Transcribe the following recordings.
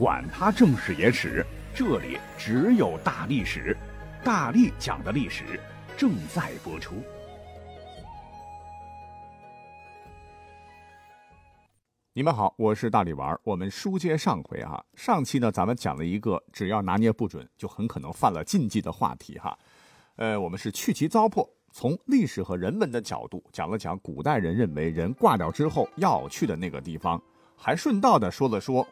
管他正史野史，这里只有大历史，大力讲的历史正在播出。你们好，我是大力丸。我们书接上回哈，上期呢咱们讲了一个只要拿捏不准，就很可能犯了禁忌的话题哈。呃，我们是去其糟粕，从历史和人文的角度讲了讲古代人认为人挂掉之后要去的那个地方，还顺道的说了说，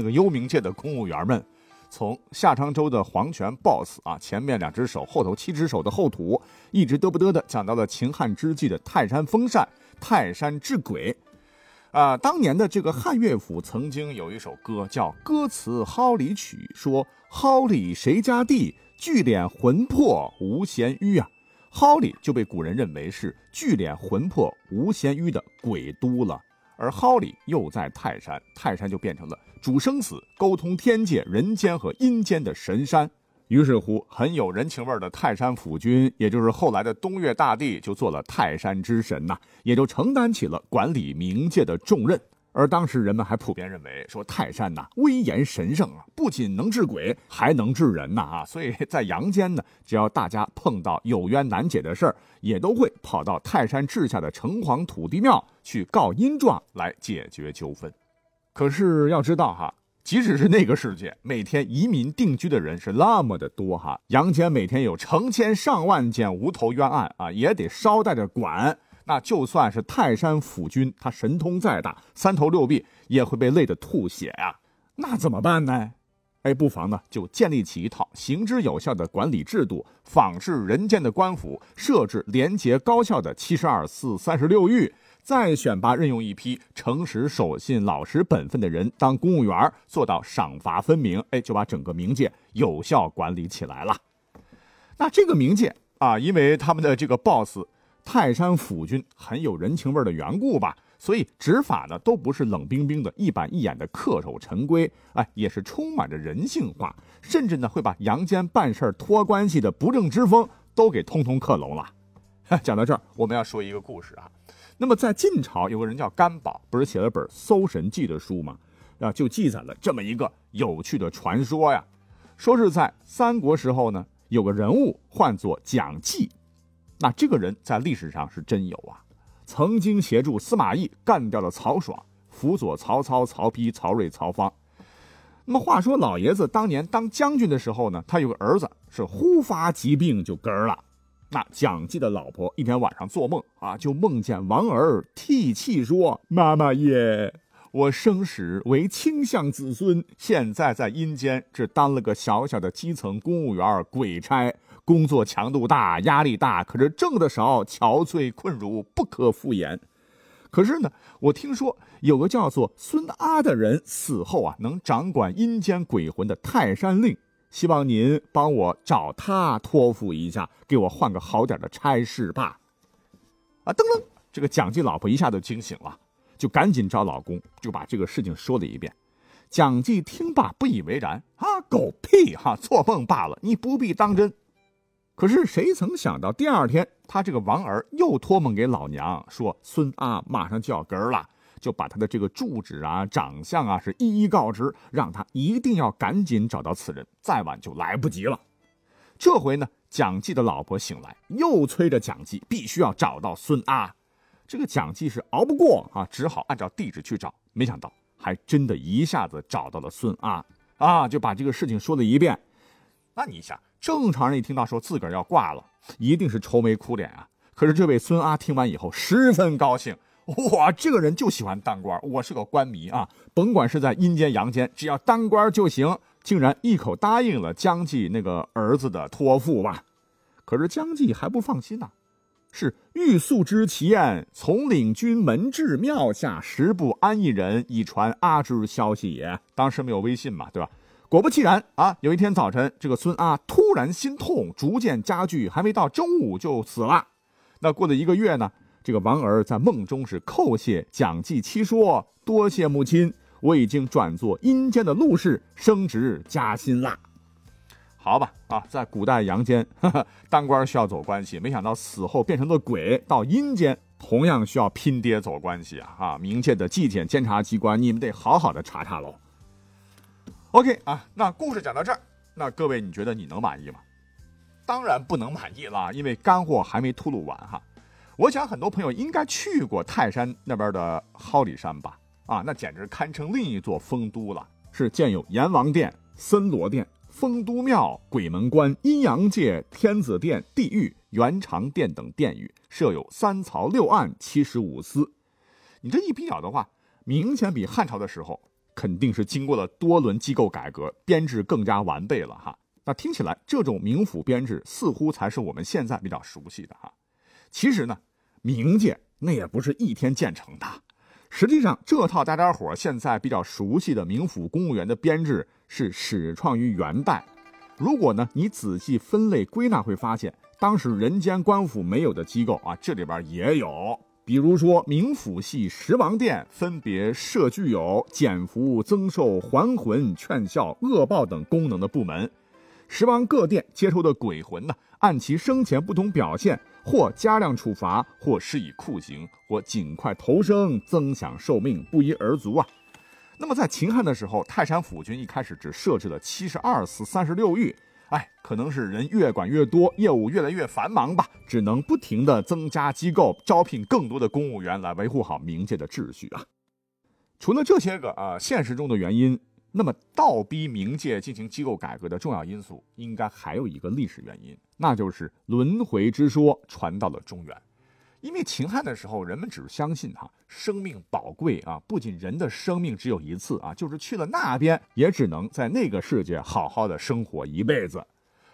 那个幽冥界的公务员们，从夏商周的黄泉 BOSS 啊，前面两只手，后头七只手的后土，一直嘚不嘚的讲到了秦汉之际的泰山封禅、泰山之鬼。啊，当年的这个汉乐府曾经有一首歌叫《歌词蒿里曲》，说蒿里谁家地，聚敛魂魄无闲余啊。蒿里就被古人认为是聚敛魂魄无闲余的鬼都了。而蒿里又在泰山，泰山就变成了主生死、沟通天界、人间和阴间的神山。于是乎，很有人情味的泰山府君，也就是后来的东岳大帝，就做了泰山之神呐，也就承担起了管理冥界的重任。而当时人们还普遍认为，说泰山呐威严神圣啊，不仅能治鬼，还能治人呐啊！所以在阳间呢，只要大家碰到有冤难解的事儿，也都会跑到泰山治下的城隍土地庙去告阴状来解决纠纷。可是要知道哈，即使是那个世界，每天移民定居的人是那么的多哈，阳间每天有成千上万件无头冤案啊，也得捎带着管。那就算是泰山府君，他神通再大，三头六臂也会被累得吐血呀。那怎么办呢？哎，不妨呢就建立起一套行之有效的管理制度，仿制人间的官府，设置廉洁高效的七十二司、三十六狱，再选拔任用一批诚实守信、老实本分的人当公务员，做到赏罚分明。哎，就把整个冥界有效管理起来了。那这个冥界啊，因为他们的这个 boss。泰山府君很有人情味的缘故吧，所以执法呢都不是冷冰冰的、一板一眼的恪守陈规，哎，也是充满着人性化，甚至呢会把阳间办事托关系的不正之风都给通通克隆了。讲到这儿，我们要说一个故事啊。那么在晋朝有个人叫甘宝，不是写了本《搜神记》的书吗？啊，就记载了这么一个有趣的传说呀，说是在三国时候呢，有个人物唤作蒋济。那这个人在历史上是真有啊，曾经协助司马懿干掉了曹爽，辅佐曹操、曹丕、曹睿、曹芳。那么话说，老爷子当年当将军的时候呢，他有个儿子是忽发疾病就嗝了。那蒋济的老婆一天晚上做梦啊，就梦见王儿涕泣说：“妈妈耶，我生时为卿相子孙，现在在阴间只当了个小小的基层公务员鬼差。”工作强度大，压力大，可是挣的少，憔悴困辱，不可复言。可是呢，我听说有个叫做孙阿的人死后啊，能掌管阴间鬼魂的泰山令，希望您帮我找他托付一下，给我换个好点的差事吧。啊，噔噔，这个蒋济老婆一下就惊醒了，就赶紧找老公，就把这个事情说了一遍。蒋济听罢不以为然，啊，狗屁哈，做梦罢了，你不必当真。可是谁曾想到，第二天他这个王儿又托梦给老娘，说孙阿马上就要嗝了，就把他的这个住址啊、长相啊是一一告知，让他一定要赶紧找到此人，再晚就来不及了。这回呢，蒋济的老婆醒来，又催着蒋济必须要找到孙阿。这个蒋济是熬不过啊，只好按照地址去找。没想到，还真的一下子找到了孙阿啊，就把这个事情说了一遍。那你想？正常人一听到说自个儿要挂了，一定是愁眉苦脸啊。可是这位孙阿听完以后十分高兴，我这个人就喜欢当官，我是个官迷啊，甭管是在阴间阳间，只要当官就行。竟然一口答应了姜济那个儿子的托付吧。可是姜济还不放心呐，是欲速之其宴，从领军门至庙下，十步安一人，以传阿之消息也。当时没有微信嘛，对吧？果不其然啊！有一天早晨，这个孙阿突然心痛，逐渐加剧，还没到中午就死了。那过了一个月呢，这个王儿在梦中是叩谢蒋济七说：“多谢母亲，我已经转做阴间的陆氏，升职加薪啦。”好吧，啊，在古代阳间，当官需要走关系，没想到死后变成了鬼，到阴间同样需要拼爹走关系啊！啊，冥界的纪检监察机关，你们得好好的查查喽。OK 啊，那故事讲到这儿，那各位你觉得你能满意吗？当然不能满意了，因为干货还没吐露完哈。我想很多朋友应该去过泰山那边的蒿里山吧？啊，那简直堪称另一座丰都了，是建有阎王殿、森罗殿、丰都庙、鬼门关、阴阳界、天子殿、地狱、元长殿等殿宇，设有三曹六案、七十五司。你这一比较的话，明显比汉朝的时候肯定是经过了多轮机构改革，编制更加完备了哈。那听起来这种冥府编制似乎才是我们现在比较熟悉的哈。其实呢，冥界那也不是一天建成的。实际上，这套大家伙现在比较熟悉的冥府公务员的编制是始创于元代。如果呢你仔细分类归纳，会发现当时人间官府没有的机构啊，这里边也有。比如说，冥府系十王殿分别设具有减福、增寿、还魂、劝孝、恶报等功能的部门。十王各殿接收的鬼魂呢，按其生前不同表现，或加量处罚，或施以酷刑，或尽快投生，增享寿命，不一而足啊。那么在秦汉的时候，泰山府君一开始只设置了七十二司三十六狱。哎，可能是人越管越多，业务越来越繁忙吧，只能不停的增加机构，招聘更多的公务员来维护好冥界的秩序啊。除了这些个啊现实中的原因，那么倒逼冥界进行机构改革的重要因素，应该还有一个历史原因，那就是轮回之说传到了中原。因为秦汉的时候，人们只是相信哈生命宝贵啊，不仅人的生命只有一次啊，就是去了那边也只能在那个世界好好的生活一辈子。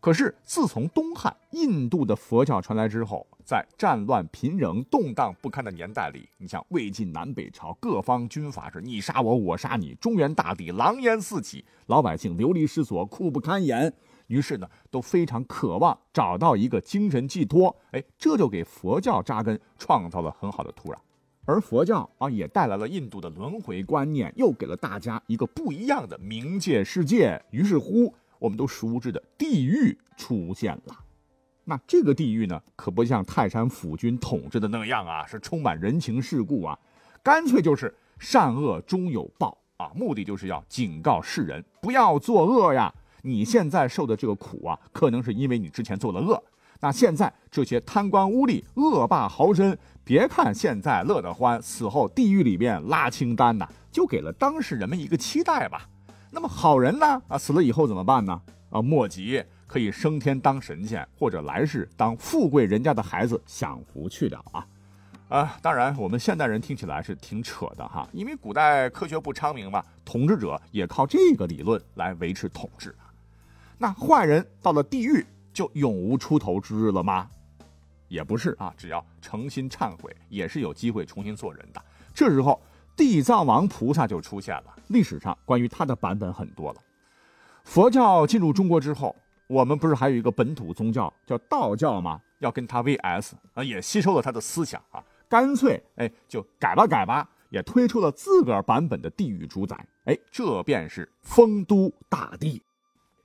可是自从东汉印度的佛教传来之后，在战乱频仍、动荡不堪的年代里，你像魏晋南北朝各方军阀是你杀我，我杀你，中原大地狼烟四起，老百姓流离失所，苦不堪言。于是呢，都非常渴望找到一个精神寄托，哎，这就给佛教扎根，创造了很好的土壤。而佛教啊，也带来了印度的轮回观念，又给了大家一个不一样的冥界世界。于是乎，我们都熟知的地狱出现了。那这个地狱呢，可不像泰山府君统治的那样啊，是充满人情世故啊，干脆就是善恶终有报啊，目的就是要警告世人不要作恶呀。你现在受的这个苦啊，可能是因为你之前做了恶。那现在这些贪官污吏、恶霸豪绅，别看现在乐得欢，死后地狱里边拉清单呐，就给了当事人们一个期待吧。那么好人呢？啊，死了以后怎么办呢？啊，莫急，可以升天当神仙，或者来世当富贵人家的孩子享福去了啊。啊，当然我们现代人听起来是挺扯的哈，因为古代科学不昌明嘛，统治者也靠这个理论来维持统治。那坏人到了地狱就永无出头之日了吗？也不是啊，只要诚心忏悔，也是有机会重新做人的。这时候地藏王菩萨就出现了。历史上关于他的版本很多了。佛教进入中国之后，我们不是还有一个本土宗教叫道教吗？要跟他 VS 啊，也吸收了他的思想啊，干脆哎就改吧改吧，也推出了自个儿版本的地狱主宰。哎，这便是丰都大帝。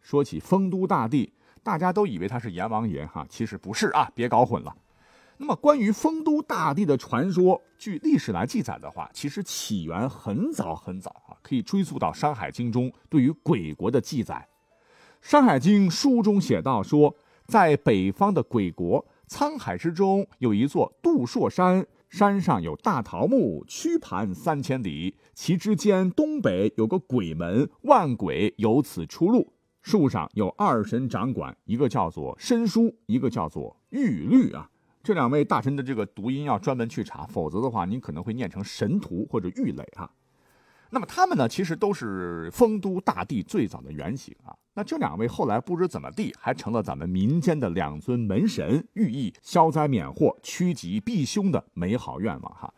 说起丰都大帝，大家都以为他是阎王爷哈，其实不是啊，别搞混了。那么关于丰都大帝的传说，据历史来记载的话，其实起源很早很早啊，可以追溯到《山海经》中对于鬼国的记载。《山海经》书中写道说，在北方的鬼国沧海之中，有一座杜朔山，山上有大桃木，曲盘三千里，其之间东北有个鬼门，万鬼由此出入。树上有二神掌管，一个叫做申叔，一个叫做玉律啊。这两位大神的这个读音要专门去查，否则的话，您可能会念成神荼或者玉垒哈。那么他们呢，其实都是丰都大帝最早的原型啊。那这两位后来不知怎么地，还成了咱们民间的两尊门神，寓意消灾免祸、趋吉避凶的美好愿望哈。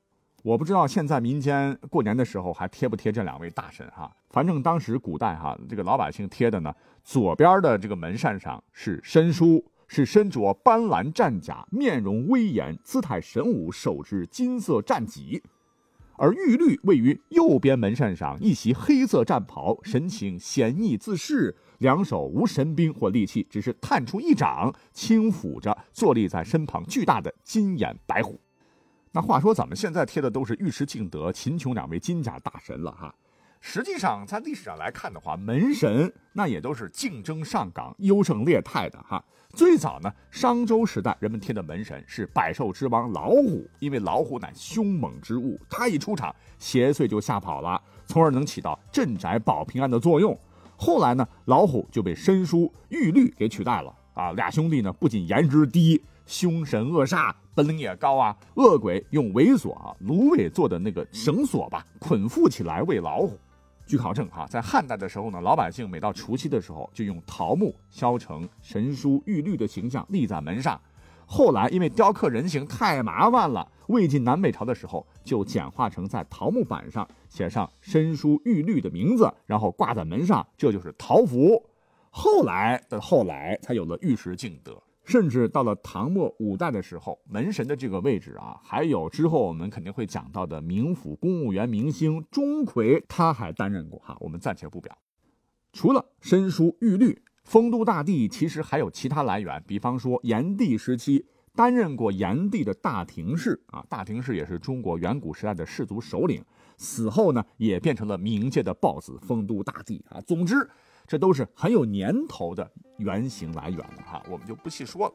我不知道现在民间过年的时候还贴不贴这两位大神哈？反正当时古代哈，这个老百姓贴的呢，左边的这个门扇上是申叔，是身着斑斓战甲，面容威严，姿态神武，手持金色战戟；而玉律位于右边门扇上，一袭黑色战袍，神情闲逸自适，两手无神兵或利器，只是探出一掌，轻抚着坐立在身旁巨大的金眼白虎。那话说，咱们现在贴的都是尉迟敬德、秦琼两位金甲大神了哈。实际上，在历史上来看的话，门神那也都是竞争上岗、优胜劣汰的哈。最早呢，商周时代人们贴的门神是百兽之王老虎，因为老虎乃凶猛之物，它一出场，邪祟就吓跑了，从而能起到镇宅保平安的作用。后来呢，老虎就被申叔、玉律给取代了啊。俩兄弟呢，不仅颜值低，凶神恶煞，本领也高啊。恶鬼用猥琐啊芦苇做的那个绳索吧，捆缚起来喂老虎。据考证，哈，在汉代的时候呢，老百姓每到除夕的时候，就用桃木削成神书玉律的形象立在门上。后来因为雕刻人形太麻烦了，魏晋南北朝的时候就简化成在桃木板上写上神书玉律的名字，然后挂在门上，这就是桃符。后来的后来，才有了玉石敬德。甚至到了唐末五代的时候，门神的这个位置啊，还有之后我们肯定会讲到的冥府公务员明星钟馗，他还担任过哈。我们暂且不表。除了申书玉律，丰都大帝其实还有其他来源，比方说炎帝时期担任过炎帝的大廷士啊，大廷士也是中国远古时代的氏族首领，死后呢也变成了冥界的豹子丰都大帝啊。总之。这都是很有年头的原型来源了哈，我们就不细说了。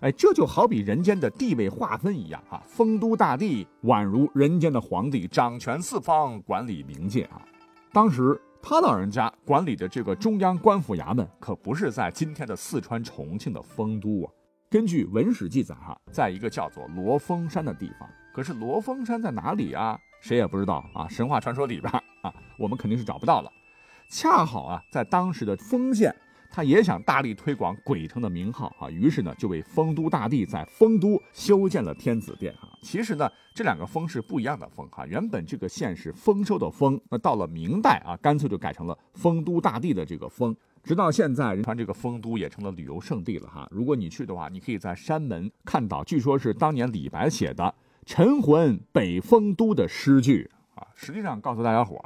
哎，这就好比人间的地位划分一样哈，丰都大帝宛如人间的皇帝，掌权四方，管理冥界啊。当时他老人家管理的这个中央官府衙门，可不是在今天的四川重庆的丰都啊。根据文史记载哈，在一个叫做罗峰山的地方。可是罗峰山在哪里啊？谁也不知道啊。神话传说里边啊，我们肯定是找不到了。恰好啊，在当时的丰县，他也想大力推广鬼城的名号啊，于是呢，就为丰都大帝在丰都修建了天子殿啊。其实呢，这两个丰是不一样的丰哈。原本这个县是丰收的丰，那到了明代啊，干脆就改成了丰都大帝的这个丰。直到现在，人传这个丰都也成了旅游胜地了哈。如果你去的话，你可以在山门看到，据说是当年李白写的“陈魂北丰都”的诗句啊。实际上，告诉大家伙，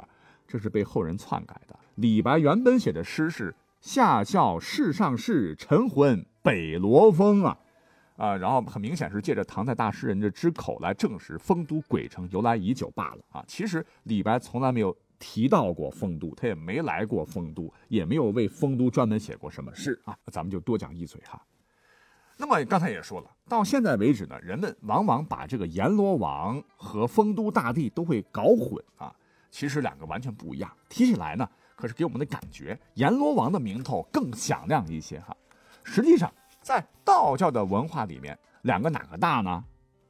这是被后人篡改的。李白原本写的诗是“下校世上事，晨昏北罗峰”啊，啊，然后很明显是借着唐代大诗人的之口来证实丰都鬼城由来已久罢了啊。其实李白从来没有提到过丰都，他也没来过丰都，也没有为丰都专门写过什么诗啊。咱们就多讲一嘴哈。那么刚才也说了，到现在为止呢，人们往往把这个阎罗王和丰都大帝都会搞混啊。其实两个完全不一样，提起来呢。可是给我们的感觉，阎罗王的名头更响亮一些哈。实际上，在道教的文化里面，两个哪个大呢？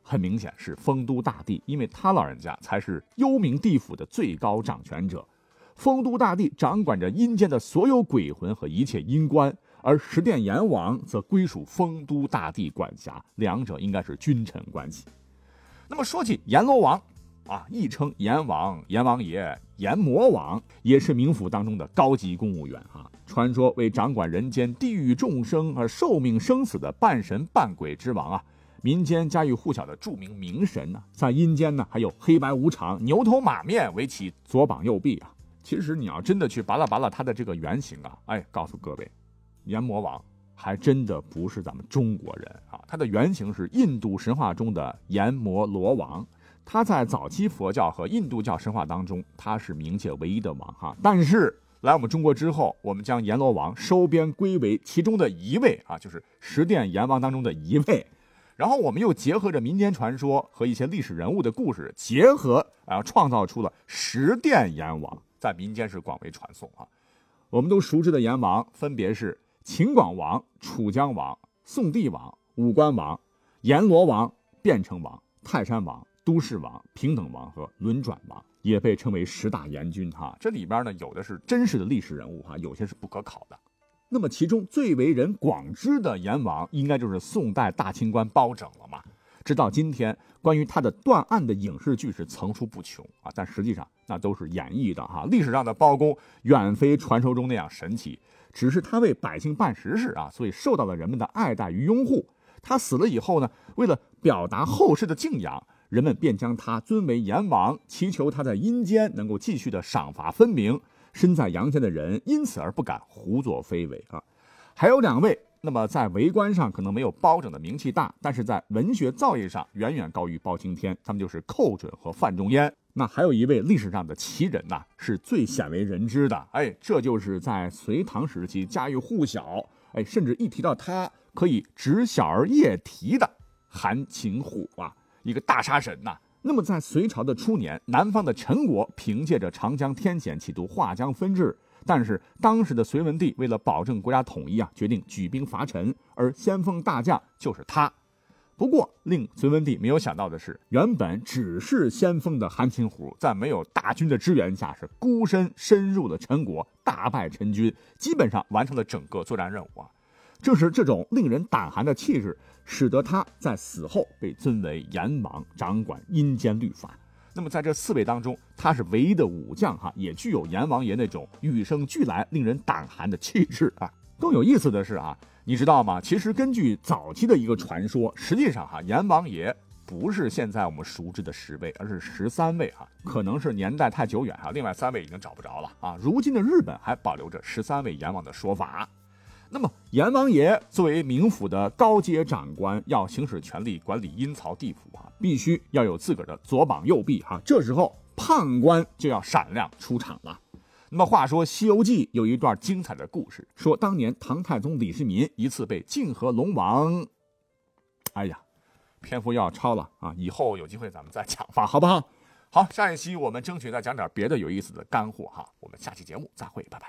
很明显是丰都大帝，因为他老人家才是幽冥地府的最高掌权者。丰都大帝掌管着阴间的所有鬼魂和一切阴官，而十殿阎王则归属丰都大帝管辖，两者应该是君臣关系。那么说起阎罗王。啊，亦称阎王、阎王爷、阎魔王，也是冥府当中的高级公务员啊。传说为掌管人间地狱众生而受命生死的半神半鬼之王啊，民间家喻户晓的著名冥神呢，在阴间呢还有黑白无常、牛头马面为其左膀右臂啊。其实你要真的去扒拉扒拉他的这个原型啊，哎，告诉各位，阎魔王还真的不是咱们中国人啊，他的原型是印度神话中的阎摩罗王。他在早期佛教和印度教神话当中，他是冥界唯一的王哈。但是来我们中国之后，我们将阎罗王收编归为其中的一位啊，就是十殿阎王当中的一位。然后我们又结合着民间传说和一些历史人物的故事结合啊，创造出了十殿阎王，在民间是广为传颂啊。我们都熟知的阎王分别是秦广王、楚江王、宋帝王、武官王、阎罗王、变成王、泰山王。都市王、平等王和轮转王也被称为十大阎君哈，这里边呢有的是真实的历史人物哈，有些是不可考的。那么其中最为人广知的阎王，应该就是宋代大清官包拯了嘛。直到今天，关于他的断案的影视剧是层出不穷啊，但实际上那都是演绎的哈。历史上的包公远非传说中那样神奇，只是他为百姓办实事啊，所以受到了人们的爱戴与拥护。他死了以后呢，为了表达后世的敬仰。人们便将他尊为阎王，祈求他在阴间能够继续的赏罚分明，身在阳间的人因此而不敢胡作非为啊。还有两位，那么在为官上可能没有包拯的名气大，但是在文学造诣上远远高于包青天，他们就是寇准和范仲淹。那还有一位历史上的奇人呐，是最鲜为人知的。哎，这就是在隋唐时期家喻户晓，哎，甚至一提到他可以指小儿夜啼的韩擒虎啊，一个大杀神呐。那么在隋朝的初年，南方的陈国凭借着长江天险，企图划江分治，但是当时的隋文帝为了保证国家统一啊，决定举兵伐陈，而先锋大将就是他。不过，令隋文帝没有想到的是，原本只是先锋的韩擒虎，在没有大军的支援下，是孤身深入了陈国，大败陈军，基本上完成了整个作战任务啊！正是这种令人胆寒的气质，使得他在死后被尊为阎王，掌管阴间律法。那么，在这四位当中，他是唯一的武将哈，也具有阎王爷那种与生俱来、令人胆寒的气质啊！更有意思的是啊。你知道吗？其实根据早期的一个传说，实际上哈阎王爷不是现在我们熟知的十位，而是十三位哈。可能是年代太久远哈，另外三位已经找不着了啊。如今的日本还保留着十三位阎王的说法。那么阎王爷作为冥府的高阶长官，要行使权力管理阴曹地府啊，必须要有自个儿的左膀右臂哈。这时候判官就要闪亮出场了。那么话说，《西游记》有一段精彩的故事，说当年唐太宗李世民一次被泾河龙王，哎呀，篇幅要超了啊！以后有机会咱们再讲吧，好不好？好，下一期我们争取再讲点别的有意思的干货哈。我们下期节目再会，拜拜。